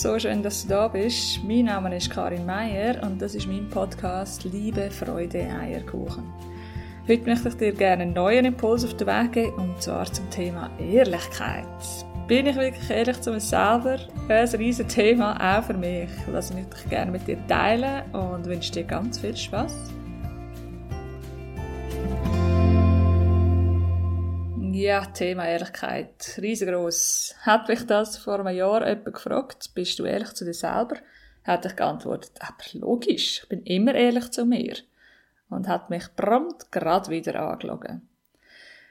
so schön, dass du da bist. Mein Name ist Karin Meier und das ist mein Podcast Liebe, Freude, Eierkuchen. Heute möchte ich dir gerne einen neuen Impuls auf den Weg geben, und zwar zum Thema Ehrlichkeit. Bin ich wirklich ehrlich zu mir selber? Ein riesiges Thema, auch für mich. Das möchte ich gerne mit dir teilen und wünsche dir ganz viel Spaß. Ja, Thema Ehrlichkeit. Riesengroß. Hat mich das vor einem Jahr jemand gefragt, bist du ehrlich zu dir selber? Hat ich geantwortet, aber logisch, ich bin immer ehrlich zu mir. Und hat mich prompt gerade wieder angelogen.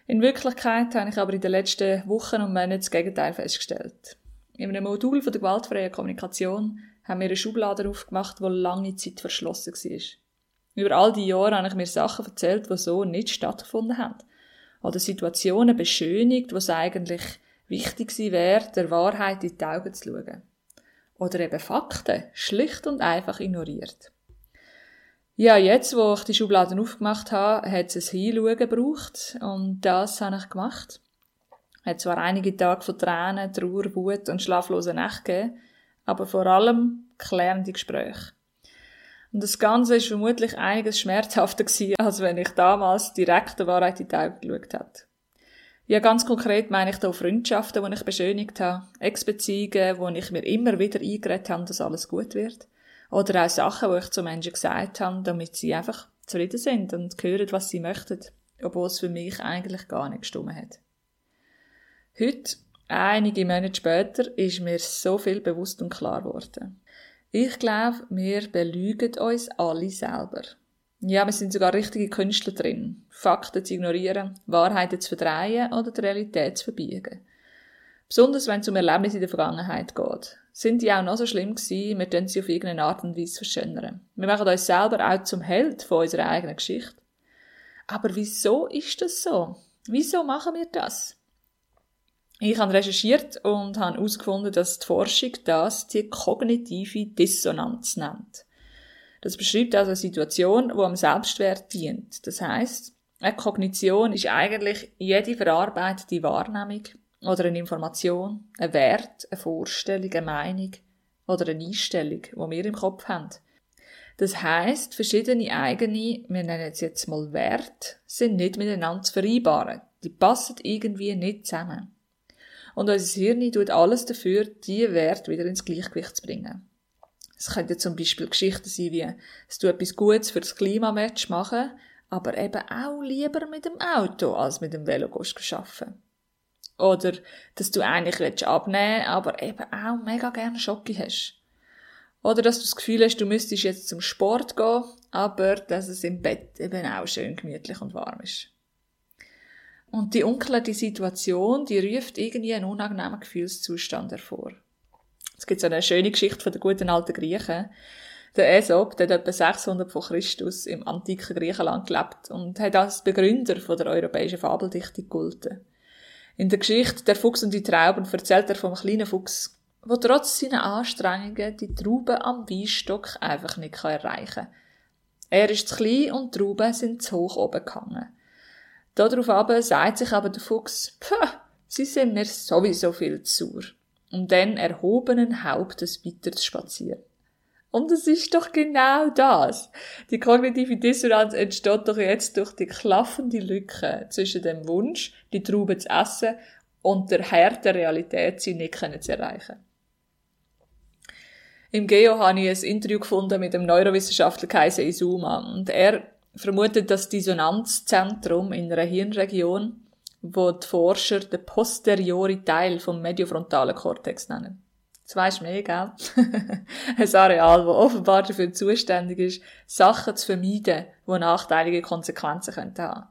In Wirklichkeit habe ich aber in den letzten Wochen und Monaten das Gegenteil festgestellt. In einem Modul von der gewaltfreien Kommunikation haben wir eine Schublade aufgemacht, die lange Zeit verschlossen war. Über all die Jahre habe ich mir Sachen erzählt, die so nicht stattgefunden haben oder Situationen beschönigt, wo es eigentlich wichtig gewesen wäre, der Wahrheit in die Augen zu schauen. Oder eben Fakten schlicht und einfach ignoriert. Ja, jetzt, wo ich die Schubladen aufgemacht habe, hat es ein Hinschauen gebraucht und das habe ich gemacht. Es hat zwar einige Tage von Tränen, Trauer, Wut und schlaflosen Nächten gegeben, aber vor allem klärende Gespräche. Und das Ganze ist vermutlich einiges schmerzhafter gewesen, als wenn ich damals direkt der Wahrheit in die Augen geschaut hätte. Ja, ganz konkret meine ich da Freundschaften, die ich beschönigt habe, Ex-Beziehungen, wo ich mir immer wieder eingeredet habe, dass alles gut wird. Oder auch Sachen, wo ich zu Menschen gesagt habe, damit sie einfach zufrieden sind und hören, was sie möchten, obwohl es für mich eigentlich gar nicht gestimmt hat. Heute, einige Monate später, ist mir so viel bewusst und klar geworden. Ich glaube, wir belügen uns alle selber. Ja, wir sind sogar richtige Künstler drin. Fakten zu ignorieren, Wahrheiten zu verdrehen oder die Realität zu verbiegen. Besonders wenn es um Erlebnisse in der Vergangenheit geht. Sind die auch noch so schlimm gewesen, wir tun sie auf irgendeine Art und Weise verschönern. Wir machen uns selber auch zum Held von unserer eigenen Geschichte. Aber wieso ist das so? Wieso machen wir das? Ich habe recherchiert und habe herausgefunden, dass die Forschung das die kognitive Dissonanz nennt. Das beschreibt also eine Situation, die am Selbstwert dient. Das heißt, eine Kognition ist eigentlich jede verarbeitete Wahrnehmung oder eine Information, ein Wert, eine Vorstellung, eine Meinung oder eine Einstellung, die wir im Kopf haben. Das heißt, verschiedene eigene, wir nennen es jetzt mal Wert, sind nicht miteinander zu vereinbaren. Die passen irgendwie nicht zusammen. Und unser Hirn tut alles dafür, diese Werte wieder ins Gleichgewicht zu bringen. Es könnte zum Beispiel Geschichten sein wie, dass du etwas Gutes für das Klimamatch machen, aber eben auch lieber mit dem Auto als mit dem Velo arbeiten. Oder, dass du eigentlich abnehmen willst, aber eben auch mega gerne Schocke hast. Oder dass du das Gefühl hast, du müsstest jetzt zum Sport gehen, aber dass es im Bett eben auch schön gemütlich und warm ist. Und die unklare Situation, die ruft irgendwie einen unangenehmen Gefühlszustand hervor. Es gibt so eine schöne Geschichte von den guten alten Griechen. Der Aesop, der hat etwa 600 vor Christus im antiken Griechenland gelebt und hat als Begründer von der europäischen Fabeldichtung gegolten. In der Geschichte Der Fuchs und die Trauben erzählt er vom kleinen Fuchs, wo trotz seiner Anstrengungen die Trauben am Weinstock einfach nicht erreichen kann. Er ist zu klein und die Trauben sind zu hoch oben gehangen. Darauf aber sagt sich aber der Fuchs, sie sind mir sowieso viel zu sauer, um dann erhobenen Hauptes weiter zu spazieren. Und es ist doch genau das. Die kognitive Dissonanz entsteht doch jetzt durch die klaffende Lücke zwischen dem Wunsch, die Traube zu essen, und der harten Realität, sie nicht zu erreichen. Im Geo habe ich ein Interview gefunden mit dem Neurowissenschaftler Kaiser Izuma und er vermutet das Dissonanzzentrum in einer Hirnregion, wo die Forscher den posteriori Teil vom mediofrontalen Kortex nennen. Das weisst mehr, gell? ein Areal, das offenbar dafür zuständig ist, Sachen zu vermeiden, die nachteilige Konsequenzen haben könnten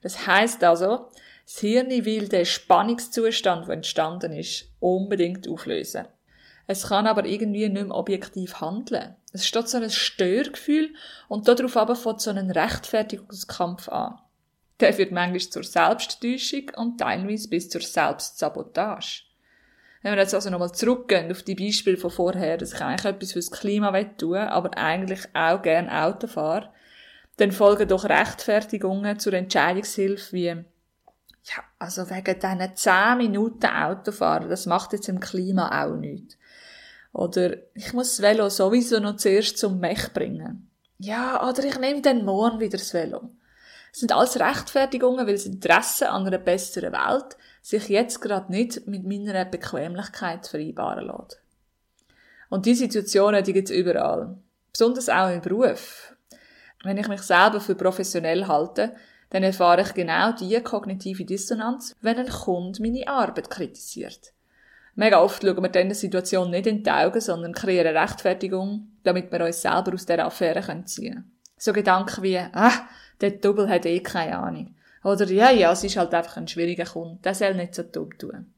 Das heisst also, das Hirn will den Spannungszustand, der entstanden ist, unbedingt auflösen. Es kann aber irgendwie nicht mehr objektiv handeln. Es steht so ein Störgefühl und darauf aber fängt so ein Rechtfertigungskampf an. Der führt manchmal zur Selbsttäuschung und teilweise bis zur Selbstsabotage. Wenn wir jetzt also nochmal zurückgehen auf die Beispiele von vorher, dass ich eigentlich etwas fürs Klima tun aber eigentlich auch gern Auto fahre, dann folgen doch Rechtfertigungen zur Entscheidungshilfe wie, ja, also wegen diesen 10 Minuten Autofahren, das macht jetzt im Klima auch nichts. Oder ich muss das Velo sowieso noch zuerst zum Mech bringen. Ja, oder ich nehme dann morgen wieder das Velo. Das sind alles Rechtfertigungen, weil das Interesse an einer besseren Welt sich jetzt gerade nicht mit meiner Bequemlichkeit vereinbaren lässt. Und diese Situationen, die gibt es überall. Besonders auch im Beruf. Wenn ich mich selber für professionell halte, dann erfahre ich genau diese kognitive Dissonanz, wenn ein Kunde meine Arbeit kritisiert. Mega oft schauen wir diese Situation nicht in die Augen, sondern kreieren Rechtfertigung, damit wir uns selber aus dieser Affäre ziehen können. So Gedanken wie, ah, der Double hat eh keine Ahnung. Oder, ja, ja, es ist halt einfach ein schwieriger Kunde, der soll nicht so dumm tun.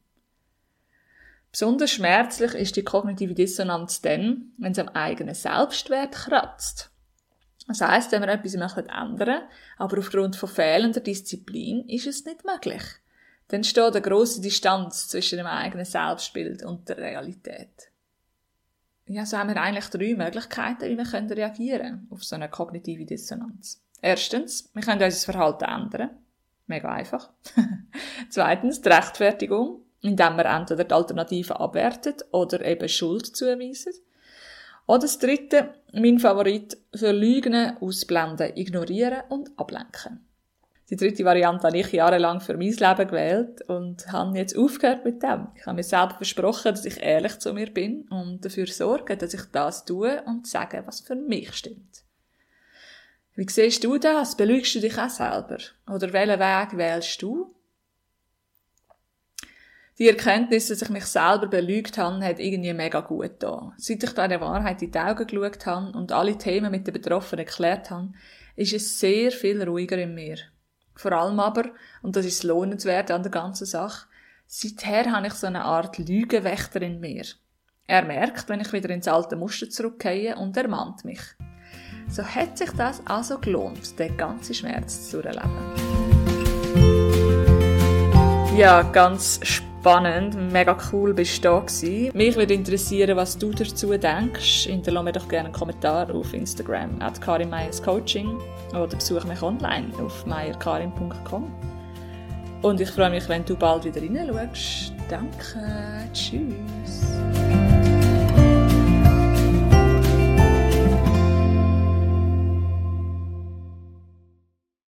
Besonders schmerzlich ist die kognitive Dissonanz dann, wenn es am eigenen Selbstwert kratzt. Das heisst, wenn wir etwas ändern möchten, aber aufgrund von fehlender Disziplin ist es nicht möglich dann steht eine grosse Distanz zwischen dem eigenen Selbstbild und der Realität. Ja, so haben wir eigentlich drei Möglichkeiten, wie wir reagieren können auf so eine kognitive Dissonanz. Erstens, wir können unser Verhalten ändern. Mega einfach. Zweitens, die Rechtfertigung, indem wir entweder die Alternative abwertet oder eben Schuld zuweisen. Oder das dritte, mein Favorit, verlügen, ausblenden, ignorieren und ablenken. Die dritte Variante habe ich jahrelang für mein Leben gewählt und habe jetzt aufgehört mit dem. Ich habe mir selber versprochen, dass ich ehrlich zu mir bin und dafür sorge, dass ich das tue und sage, was für mich stimmt. Wie siehst du das? Belügst du dich auch selber? Oder welchen Weg wählst du? Die Erkenntnis, dass ich mich selber belügt habe, hat irgendwie mega gut da. Seit ich da der Wahrheit in die Augen geschaut habe und alle Themen mit den Betroffenen erklärt habe, ist es sehr viel ruhiger in mir. Vor allem aber, und das ist das Lohnenswerte an der ganzen Sache, seither habe ich so eine Art Lügenwächter in mir. Er merkt, wenn ich wieder ins alte Muster zurückgehe und ermahnt mich. So hat sich das also gelohnt, den ganzen Schmerz zu erleben. Ja, ganz spannend, mega cool bist du gewesen. Mich würde interessieren, was du dazu denkst. Hinterlasse mir doch gerne einen Kommentar auf Instagram, at Coaching oder besuche mich online auf meierkarin.com. Und ich freue mich, wenn du bald wieder reinschaust. Danke, tschüss.